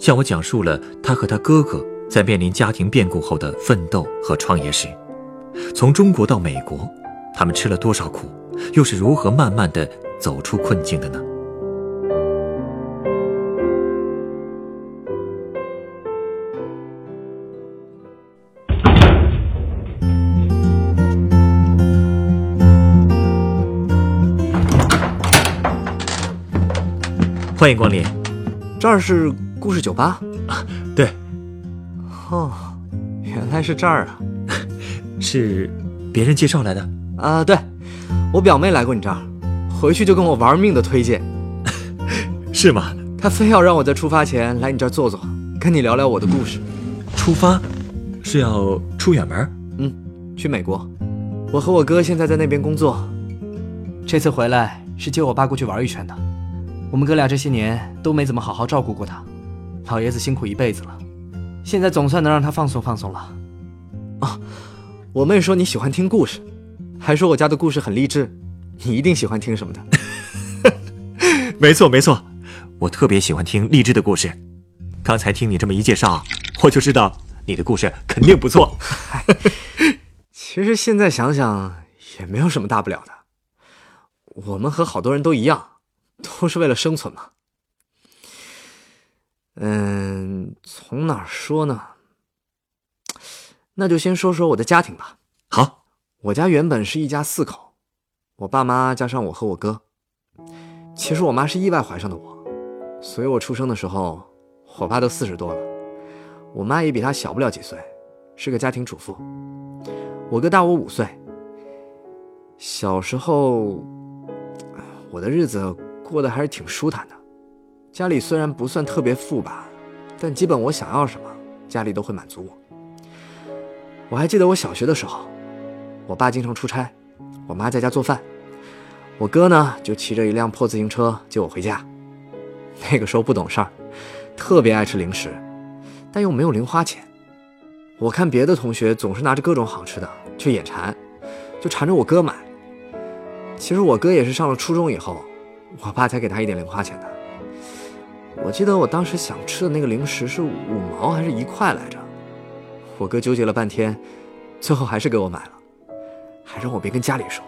向我讲述了他和他哥哥在面临家庭变故后的奋斗和创业史。从中国到美国，他们吃了多少苦，又是如何慢慢的走出困境的呢？欢迎光临。这儿是故事酒吧对，哦，原来是这儿啊！是别人介绍来的。啊，对，我表妹来过你这儿，回去就跟我玩命的推荐，是吗？她非要让我在出发前来你这儿坐坐，跟你聊聊我的故事。出发是要出远门？嗯，去美国，我和我哥现在在那边工作，这次回来是接我爸过去玩一圈的。我们哥俩这些年都没怎么好好照顾过他，老爷子辛苦一辈子了，现在总算能让他放松放松了。哦，我妹说你喜欢听故事，还说我家的故事很励志，你一定喜欢听什么的。没错没错，我特别喜欢听励志的故事。刚才听你这么一介绍，我就知道你的故事肯定不错。其实现在想想也没有什么大不了的，我们和好多人都一样。都是为了生存嘛。嗯，从哪儿说呢？那就先说说我的家庭吧。好，我家原本是一家四口，我爸妈加上我和我哥。其实我妈是意外怀上的我，所以我出生的时候，我爸都四十多了，我妈也比他小不了几岁，是个家庭主妇。我哥大我五岁。小时候，我的日子。过得还是挺舒坦的，家里虽然不算特别富吧，但基本我想要什么，家里都会满足我。我还记得我小学的时候，我爸经常出差，我妈在家做饭，我哥呢就骑着一辆破自行车接我回家。那个时候不懂事儿，特别爱吃零食，但又没有零花钱。我看别的同学总是拿着各种好吃的，却眼馋，就缠着我哥买。其实我哥也是上了初中以后。我爸才给他一点零花钱的。我记得我当时想吃的那个零食是五毛还是一块来着？我哥纠结了半天，最后还是给我买了，还让我别跟家里说。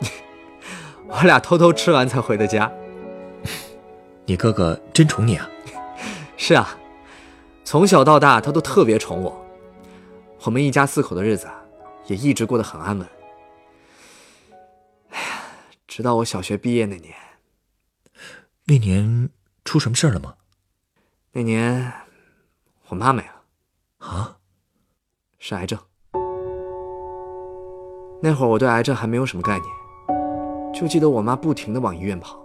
我俩偷偷吃完才回的家。你哥哥真宠你啊？是啊，从小到大他都特别宠我。我们一家四口的日子也一直过得很安稳。哎呀，直到我小学毕业那年。那年出什么事儿了吗？那年我妈没了，啊，是癌症。那会儿我对癌症还没有什么概念，就记得我妈不停的往医院跑，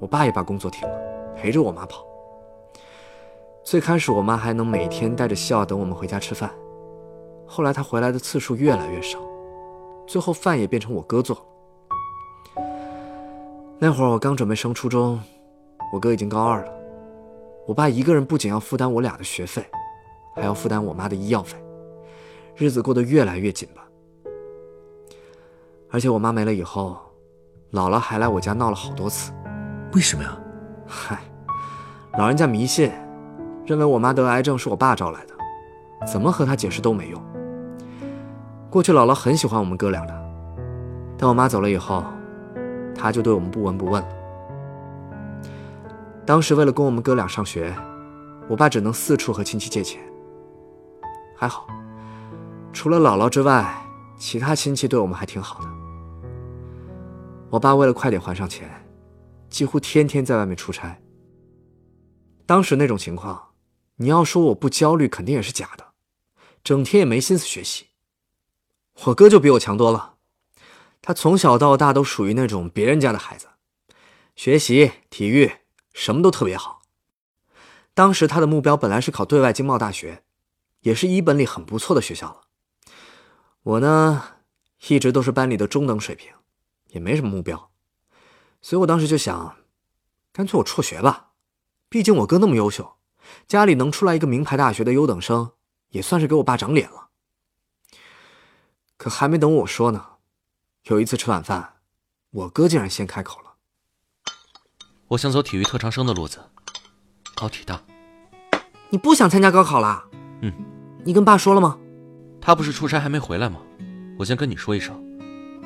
我爸也把工作停了，陪着我妈跑。最开始我妈还能每天带着笑等我们回家吃饭，后来她回来的次数越来越少，最后饭也变成我哥做了。那会儿我刚准备升初中。我哥已经高二了，我爸一个人不仅要负担我俩的学费，还要负担我妈的医药费，日子过得越来越紧吧。而且我妈没了以后，姥姥还来我家闹了好多次。为什么呀？嗨，老人家迷信，认为我妈得癌症是我爸招来的，怎么和他解释都没用。过去姥姥很喜欢我们哥俩的，但我妈走了以后，她就对我们不闻不问了。当时为了供我们哥俩上学，我爸只能四处和亲戚借钱。还好，除了姥姥之外，其他亲戚对我们还挺好的。我爸为了快点还上钱，几乎天天在外面出差。当时那种情况，你要说我不焦虑，肯定也是假的。整天也没心思学习。我哥就比我强多了，他从小到大都属于那种别人家的孩子，学习、体育。什么都特别好，当时他的目标本来是考对外经贸大学，也是一本里很不错的学校了。我呢，一直都是班里的中等水平，也没什么目标，所以我当时就想，干脆我辍学吧。毕竟我哥那么优秀，家里能出来一个名牌大学的优等生，也算是给我爸长脸了。可还没等我说呢，有一次吃晚饭，我哥竟然先开口了。我想走体育特长生的路子，考体大。你不想参加高考啦？嗯。你跟爸说了吗？他不是出差还没回来吗？我先跟你说一声，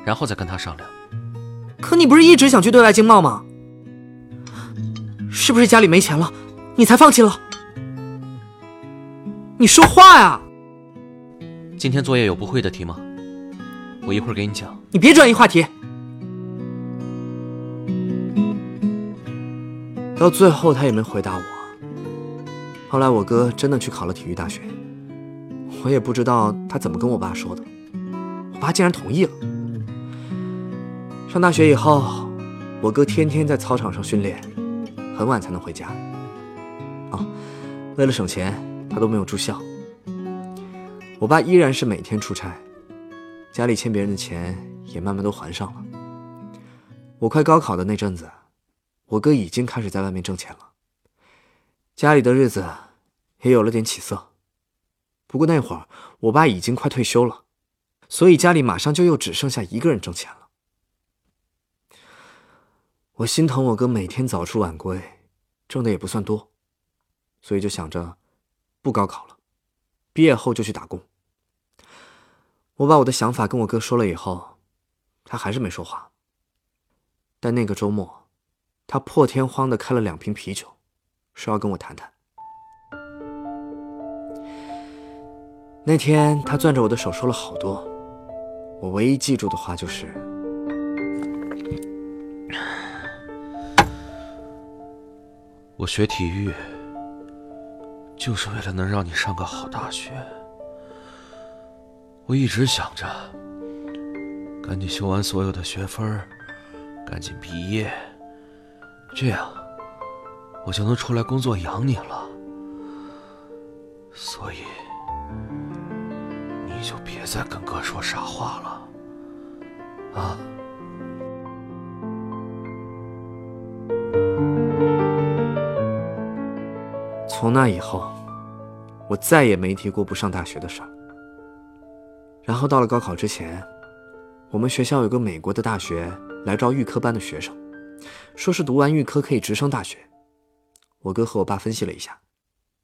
然后再跟他商量。可你不是一直想去对外经贸吗？是不是家里没钱了，你才放弃了？你说话呀！今天作业有不会的题吗？我一会儿给你讲。你别转移话题。到最后他也没回答我。后来我哥真的去考了体育大学，我也不知道他怎么跟我爸说的，我爸竟然同意了。上大学以后，我哥天天在操场上训练，很晚才能回家。哦，为了省钱，他都没有住校。我爸依然是每天出差，家里欠别人的钱也慢慢都还上了。我快高考的那阵子。我哥已经开始在外面挣钱了，家里的日子也有了点起色。不过那会儿我爸已经快退休了，所以家里马上就又只剩下一个人挣钱了。我心疼我哥每天早出晚归，挣的也不算多，所以就想着不高考了，毕业后就去打工。我把我的想法跟我哥说了以后，他还是没说话。但那个周末。他破天荒的开了两瓶啤酒，说要跟我谈谈。那天他攥着我的手说了好多，我唯一记住的话就是：“我学体育就是为了能让你上个好大学。我一直想着赶紧修完所有的学分，赶紧毕业。”这样，我就能出来工作养你了。所以，你就别再跟哥说傻话了，啊！从那以后，我再也没提过不上大学的事儿。然后到了高考之前，我们学校有个美国的大学来招预科班的学生。说是读完预科可以直升大学，我哥和我爸分析了一下，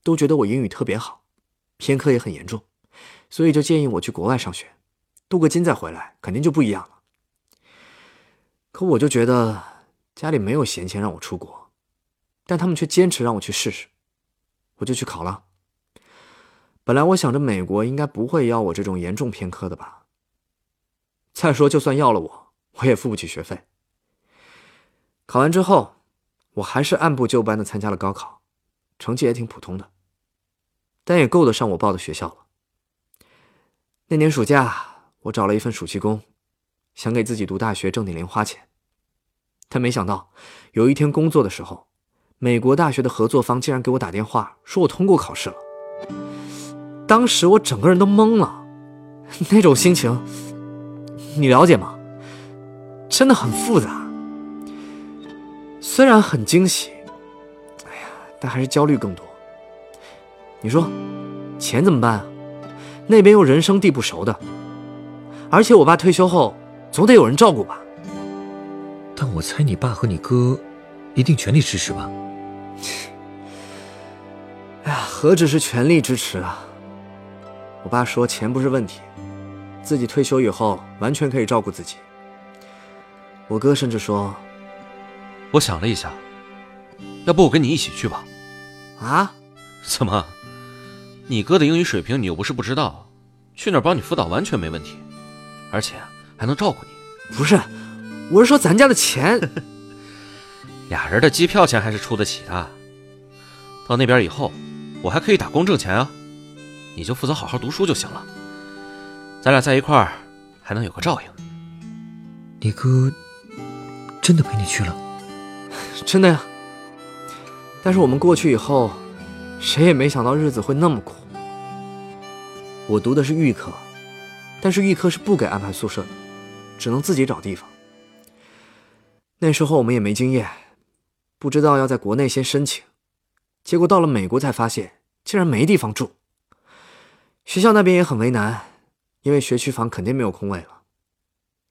都觉得我英语特别好，偏科也很严重，所以就建议我去国外上学，镀个金再回来，肯定就不一样了。可我就觉得家里没有闲钱让我出国，但他们却坚持让我去试试，我就去考了。本来我想着美国应该不会要我这种严重偏科的吧，再说就算要了我，我也付不起学费。考完之后，我还是按部就班的参加了高考，成绩也挺普通的，但也够得上我报的学校了。那年暑假，我找了一份暑期工，想给自己读大学挣点零花钱。但没想到，有一天工作的时候，美国大学的合作方竟然给我打电话，说我通过考试了。当时我整个人都懵了，那种心情，你了解吗？真的很复杂。虽然很惊喜，哎呀，但还是焦虑更多。你说，钱怎么办啊？那边又人生地不熟的，而且我爸退休后总得有人照顾吧？但我猜你爸和你哥一定全力支持吧？哎呀，何止是全力支持啊！我爸说钱不是问题，自己退休以后完全可以照顾自己。我哥甚至说。我想了一下，要不我跟你一起去吧？啊？怎么？你哥的英语水平你又不是不知道，去那儿帮你辅导完全没问题，而且还能照顾你。不是，我是说咱家的钱，俩人的机票钱还是出得起的。到那边以后，我还可以打工挣钱啊，你就负责好好读书就行了。咱俩在一块儿还能有个照应。你哥真的陪你去了？真的呀，但是我们过去以后，谁也没想到日子会那么苦。我读的是预科，但是预科是不给安排宿舍的，只能自己找地方。那时候我们也没经验，不知道要在国内先申请，结果到了美国才发现竟然没地方住。学校那边也很为难，因为学区房肯定没有空位了，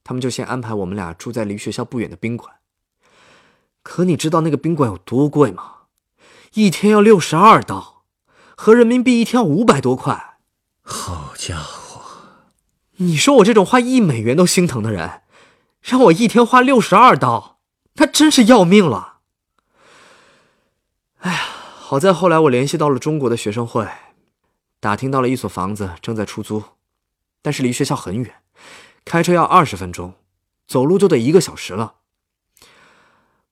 他们就先安排我们俩住在离学校不远的宾馆。可你知道那个宾馆有多贵吗？一天要六十二刀，合人民币一天要五百多块。好家伙！你说我这种花一美元都心疼的人，让我一天花六十二刀，那真是要命了。哎呀，好在后来我联系到了中国的学生会，打听到了一所房子正在出租，但是离学校很远，开车要二十分钟，走路就得一个小时了。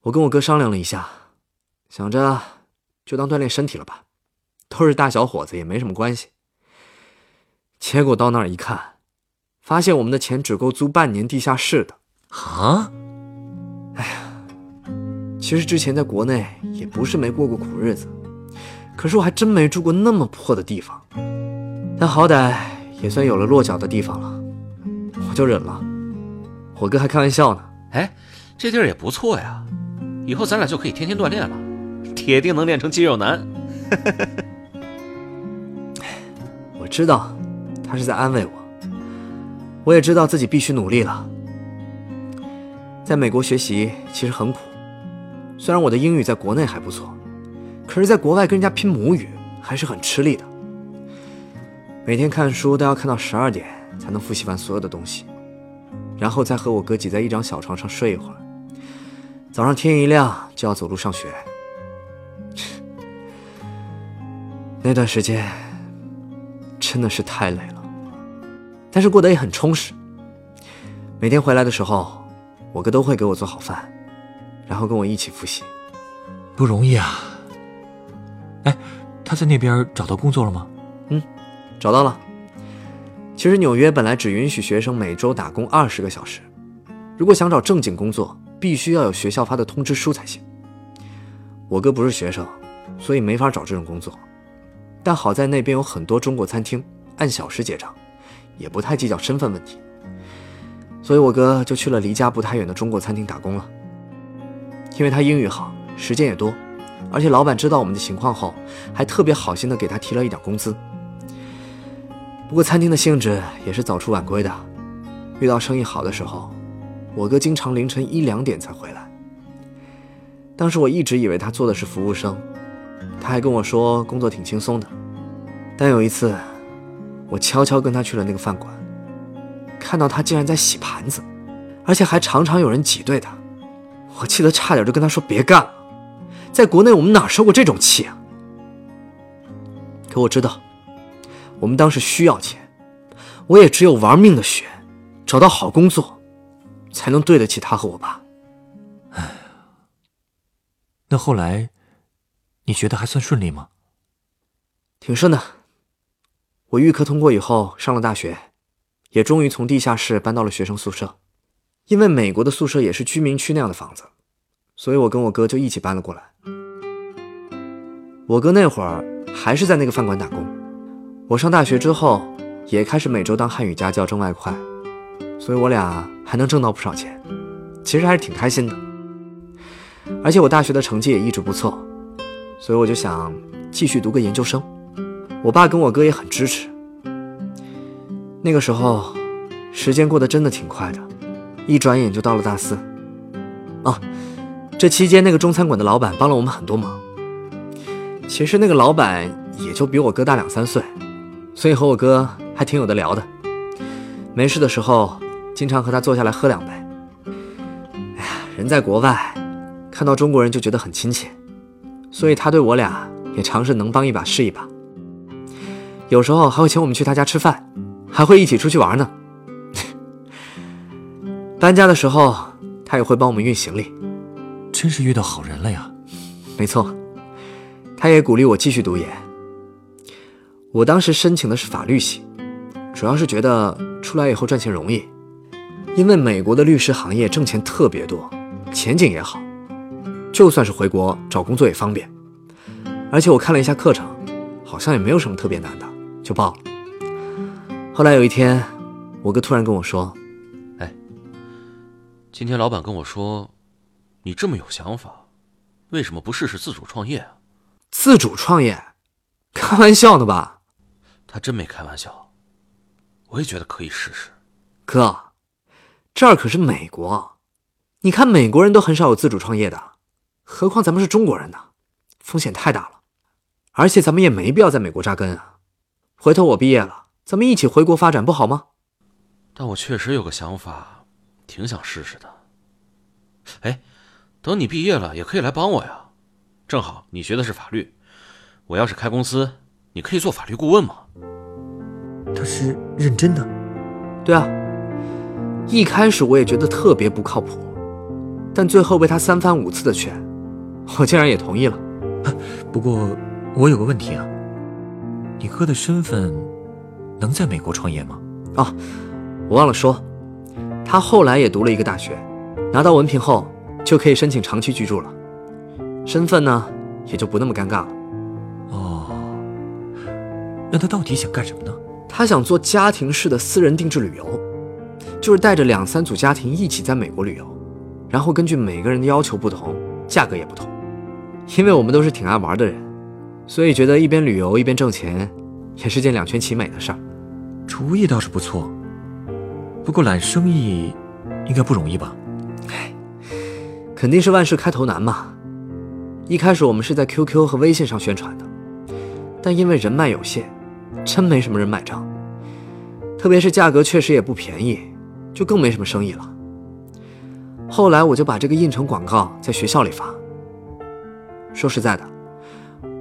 我跟我哥商量了一下，想着就当锻炼身体了吧，都是大小伙子，也没什么关系。结果到那儿一看，发现我们的钱只够租半年地下室的。啊！哎呀，其实之前在国内也不是没过过苦日子，可是我还真没住过那么破的地方。但好歹也算有了落脚的地方了，我就忍了。我哥还开玩笑呢，哎，这地儿也不错呀，以后咱俩就可以天天锻炼了，铁定能练成肌肉男。我知道他是在安慰我，我也知道自己必须努力了。在美国学习其实很苦，虽然我的英语在国内还不错，可是在国外跟人家拼母语还是很吃力的。每天看书都要看到十二点才能复习完所有的东西，然后再和我哥挤在一张小床上睡一会儿。早上天一亮就要走路上学，那段时间真的是太累了，但是过得也很充实。每天回来的时候，我哥都会给我做好饭，然后跟我一起复习。不容易啊！哎，他在那边找到工作了吗？嗯找到了。其实纽约本来只允许学生每周打工二十个小时，如果想找正经工作，必须要有学校发的通知书才行。我哥不是学生，所以没法找这种工作。但好在那边有很多中国餐厅，按小时结账，也不太计较身份问题。所以我哥就去了离家不太远的中国餐厅打工了。因为他英语好，时间也多，而且老板知道我们的情况后，还特别好心的给他提了一点工资。不过餐厅的性质也是早出晚归的，遇到生意好的时候，我哥经常凌晨一两点才回来。当时我一直以为他做的是服务生，他还跟我说工作挺轻松的。但有一次，我悄悄跟他去了那个饭馆，看到他竟然在洗盘子，而且还常常有人挤兑他，我气得差点就跟他说别干了。在国内我们哪受过这种气啊？可我知道。我们当时需要钱，我也只有玩命的学，找到好工作，才能对得起他和我爸。哎那后来，你觉得还算顺利吗？挺顺的。我预科通过以后，上了大学，也终于从地下室搬到了学生宿舍。因为美国的宿舍也是居民区那样的房子，所以我跟我哥就一起搬了过来。我哥那会儿还是在那个饭馆打工。我上大学之后，也开始每周当汉语家教挣外快，所以我俩还能挣到不少钱，其实还是挺开心的。而且我大学的成绩也一直不错，所以我就想继续读个研究生。我爸跟我哥也很支持。那个时候，时间过得真的挺快的，一转眼就到了大四。啊，这期间那个中餐馆的老板帮了我们很多忙。其实那个老板也就比我哥大两三岁。所以和我哥还挺有的聊的，没事的时候经常和他坐下来喝两杯。哎呀，人在国外，看到中国人就觉得很亲切，所以他对我俩也尝试能帮一把是一把。有时候还会请我们去他家吃饭，还会一起出去玩呢。搬家的时候，他也会帮我们运行李。真是遇到好人了呀！没错，他也鼓励我继续读研。我当时申请的是法律系，主要是觉得出来以后赚钱容易，因为美国的律师行业挣钱特别多，前景也好，就算是回国找工作也方便。而且我看了一下课程，好像也没有什么特别难的，就报了。后来有一天，我哥突然跟我说：“哎今天老板跟我说，你这么有想法，为什么不试试自主创业啊？自主创业，开玩笑呢吧？他真没开玩笑，我也觉得可以试试。哥，这儿可是美国，你看美国人都很少有自主创业的，何况咱们是中国人呢，风险太大了。而且咱们也没必要在美国扎根啊。回头我毕业了，咱们一起回国发展不好吗？但我确实有个想法，挺想试试的。哎，等你毕业了，也可以来帮我呀。正好你学的是法律，我要是开公司，你可以做法律顾问嘛。他是认真的。对啊，一开始我也觉得特别不靠谱，但最后被他三番五次的劝，我竟然也同意了。不过我有个问题啊，你哥的身份能在美国创业吗？哦，我忘了说，他后来也读了一个大学，拿到文凭后就可以申请长期居住了，身份呢也就不那么尴尬了。哦，那他到底想干什么呢？他想做家庭式的私人定制旅游，就是带着两三组家庭一起在美国旅游，然后根据每个人的要求不同，价格也不同。因为我们都是挺爱玩的人，所以觉得一边旅游一边挣钱，也是件两全其美的事儿。主意倒是不错，不过揽生意应该不容易吧？哎肯定是万事开头难嘛。一开始我们是在 QQ 和微信上宣传的，但因为人脉有限，真没什么人买账。特别是价格确实也不便宜，就更没什么生意了。后来我就把这个印成广告，在学校里发。说实在的，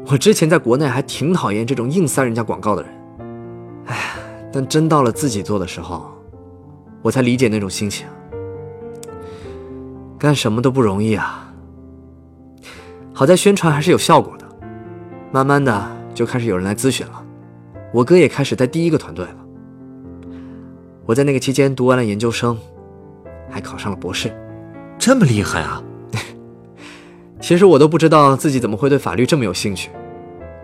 我之前在国内还挺讨厌这种硬塞人家广告的人。哎，但真到了自己做的时候，我才理解那种心情。干什么都不容易啊。好在宣传还是有效果的，慢慢的就开始有人来咨询了，我哥也开始带第一个团队了。我在那个期间读完了研究生，还考上了博士。这么厉害啊！其实我都不知道自己怎么会对法律这么有兴趣，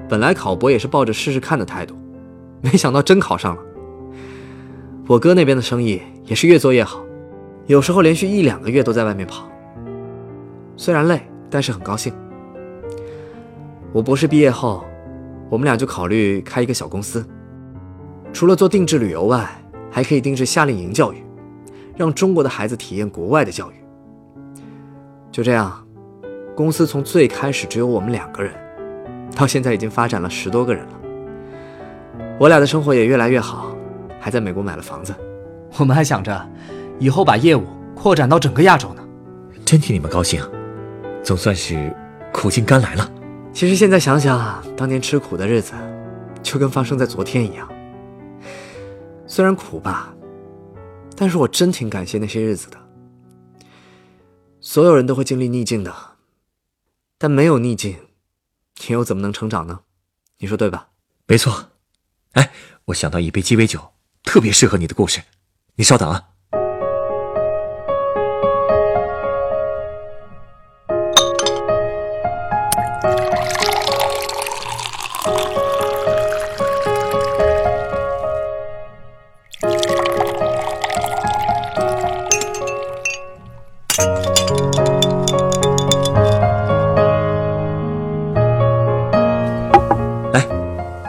本来考博也是抱着试试看的态度，没想到真考上了。我哥那边的生意也是越做越好，有时候连续一两个月都在外面跑。虽然累，但是很高兴。我博士毕业后，我们俩就考虑开一个小公司，除了做定制旅游外，还可以定制夏令营教育，让中国的孩子体验国外的教育。就这样。公司从最开始只有我们两个人，到现在已经发展了十多个人了。我俩的生活也越来越好，还在美国买了房子。我们还想着以后把业务扩展到整个亚洲呢。真替你们高兴，总算是苦尽甘来了。其实现在想想，当年吃苦的日子，就跟发生在昨天一样。虽然苦吧，但是我真挺感谢那些日子的。所有人都会经历逆境的。但没有逆境，你又怎么能成长呢？你说对吧？没错。哎，我想到一杯鸡尾酒，特别适合你的故事。你稍等啊。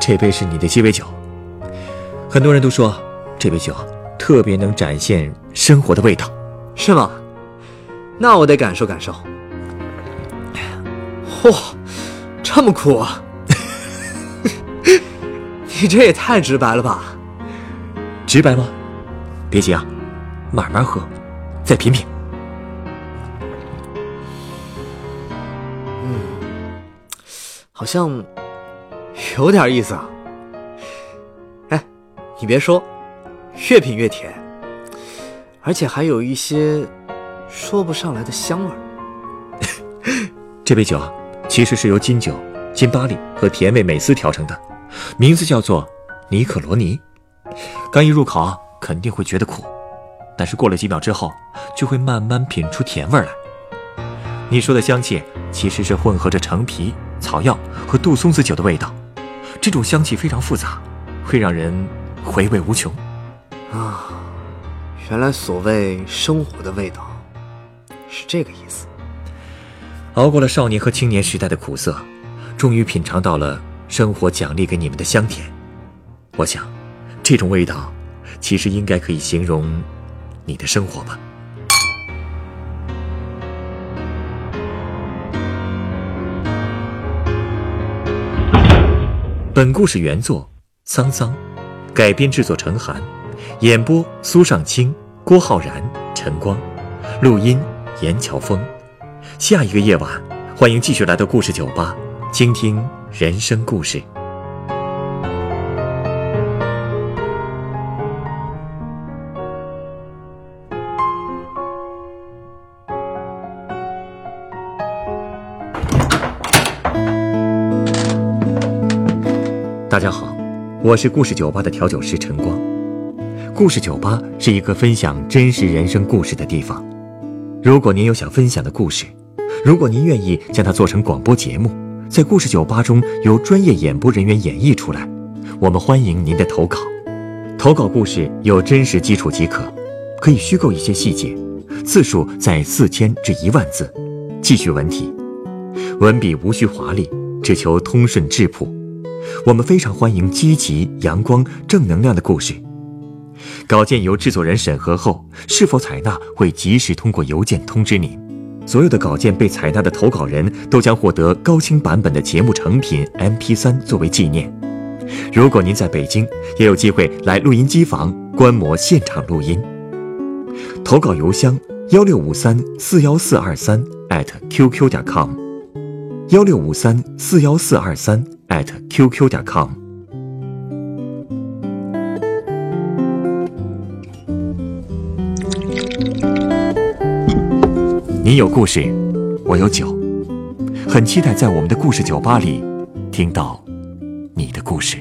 这杯是你的鸡尾酒，很多人都说这杯酒特别能展现生活的味道，是吗？那我得感受感受。嚯，这么苦啊！你这也太直白了吧？直白吗？别急啊，慢慢喝，再品品。嗯，好像。有点意思啊！哎，你别说，越品越甜，而且还有一些说不上来的香味儿。这杯酒啊，其实是由金酒、金巴利和甜味美思调成的，名字叫做尼可罗尼。刚一入口，肯定会觉得苦，但是过了几秒之后，就会慢慢品出甜味来。你说的香气，其实是混合着橙皮、草药和杜松子酒的味道。这种香气非常复杂，会让人回味无穷。啊，原来所谓生活的味道是这个意思。熬过了少年和青年时代的苦涩，终于品尝到了生活奖励给你们的香甜。我想，这种味道，其实应该可以形容你的生活吧。本故事原作桑桑，改编制作陈寒，演播苏尚清、郭浩然、陈光，录音严乔峰。下一个夜晚，欢迎继续来到故事酒吧，倾听人生故事。大家好，我是故事酒吧的调酒师陈光。故事酒吧是一个分享真实人生故事的地方。如果您有想分享的故事，如果您愿意将它做成广播节目，在故事酒吧中由专业演播人员演绎出来，我们欢迎您的投稿。投稿故事有真实基础即可，可以虚构一些细节，字数在四千至一万字，记叙文体，文笔无需华丽，只求通顺质朴。我们非常欢迎积极、阳光、正能量的故事。稿件由制作人审核后，是否采纳会及时通过邮件通知您。所有的稿件被采纳的投稿人都将获得高清版本的节目成品 MP3 作为纪念。如果您在北京，也有机会来录音机房观摩现场录音。投稿邮箱：幺六五三四幺四二三 @QQ 点 com。幺六五三四幺四二三。At qq 点 com。你有故事，我有酒，很期待在我们的故事酒吧里听到你的故事。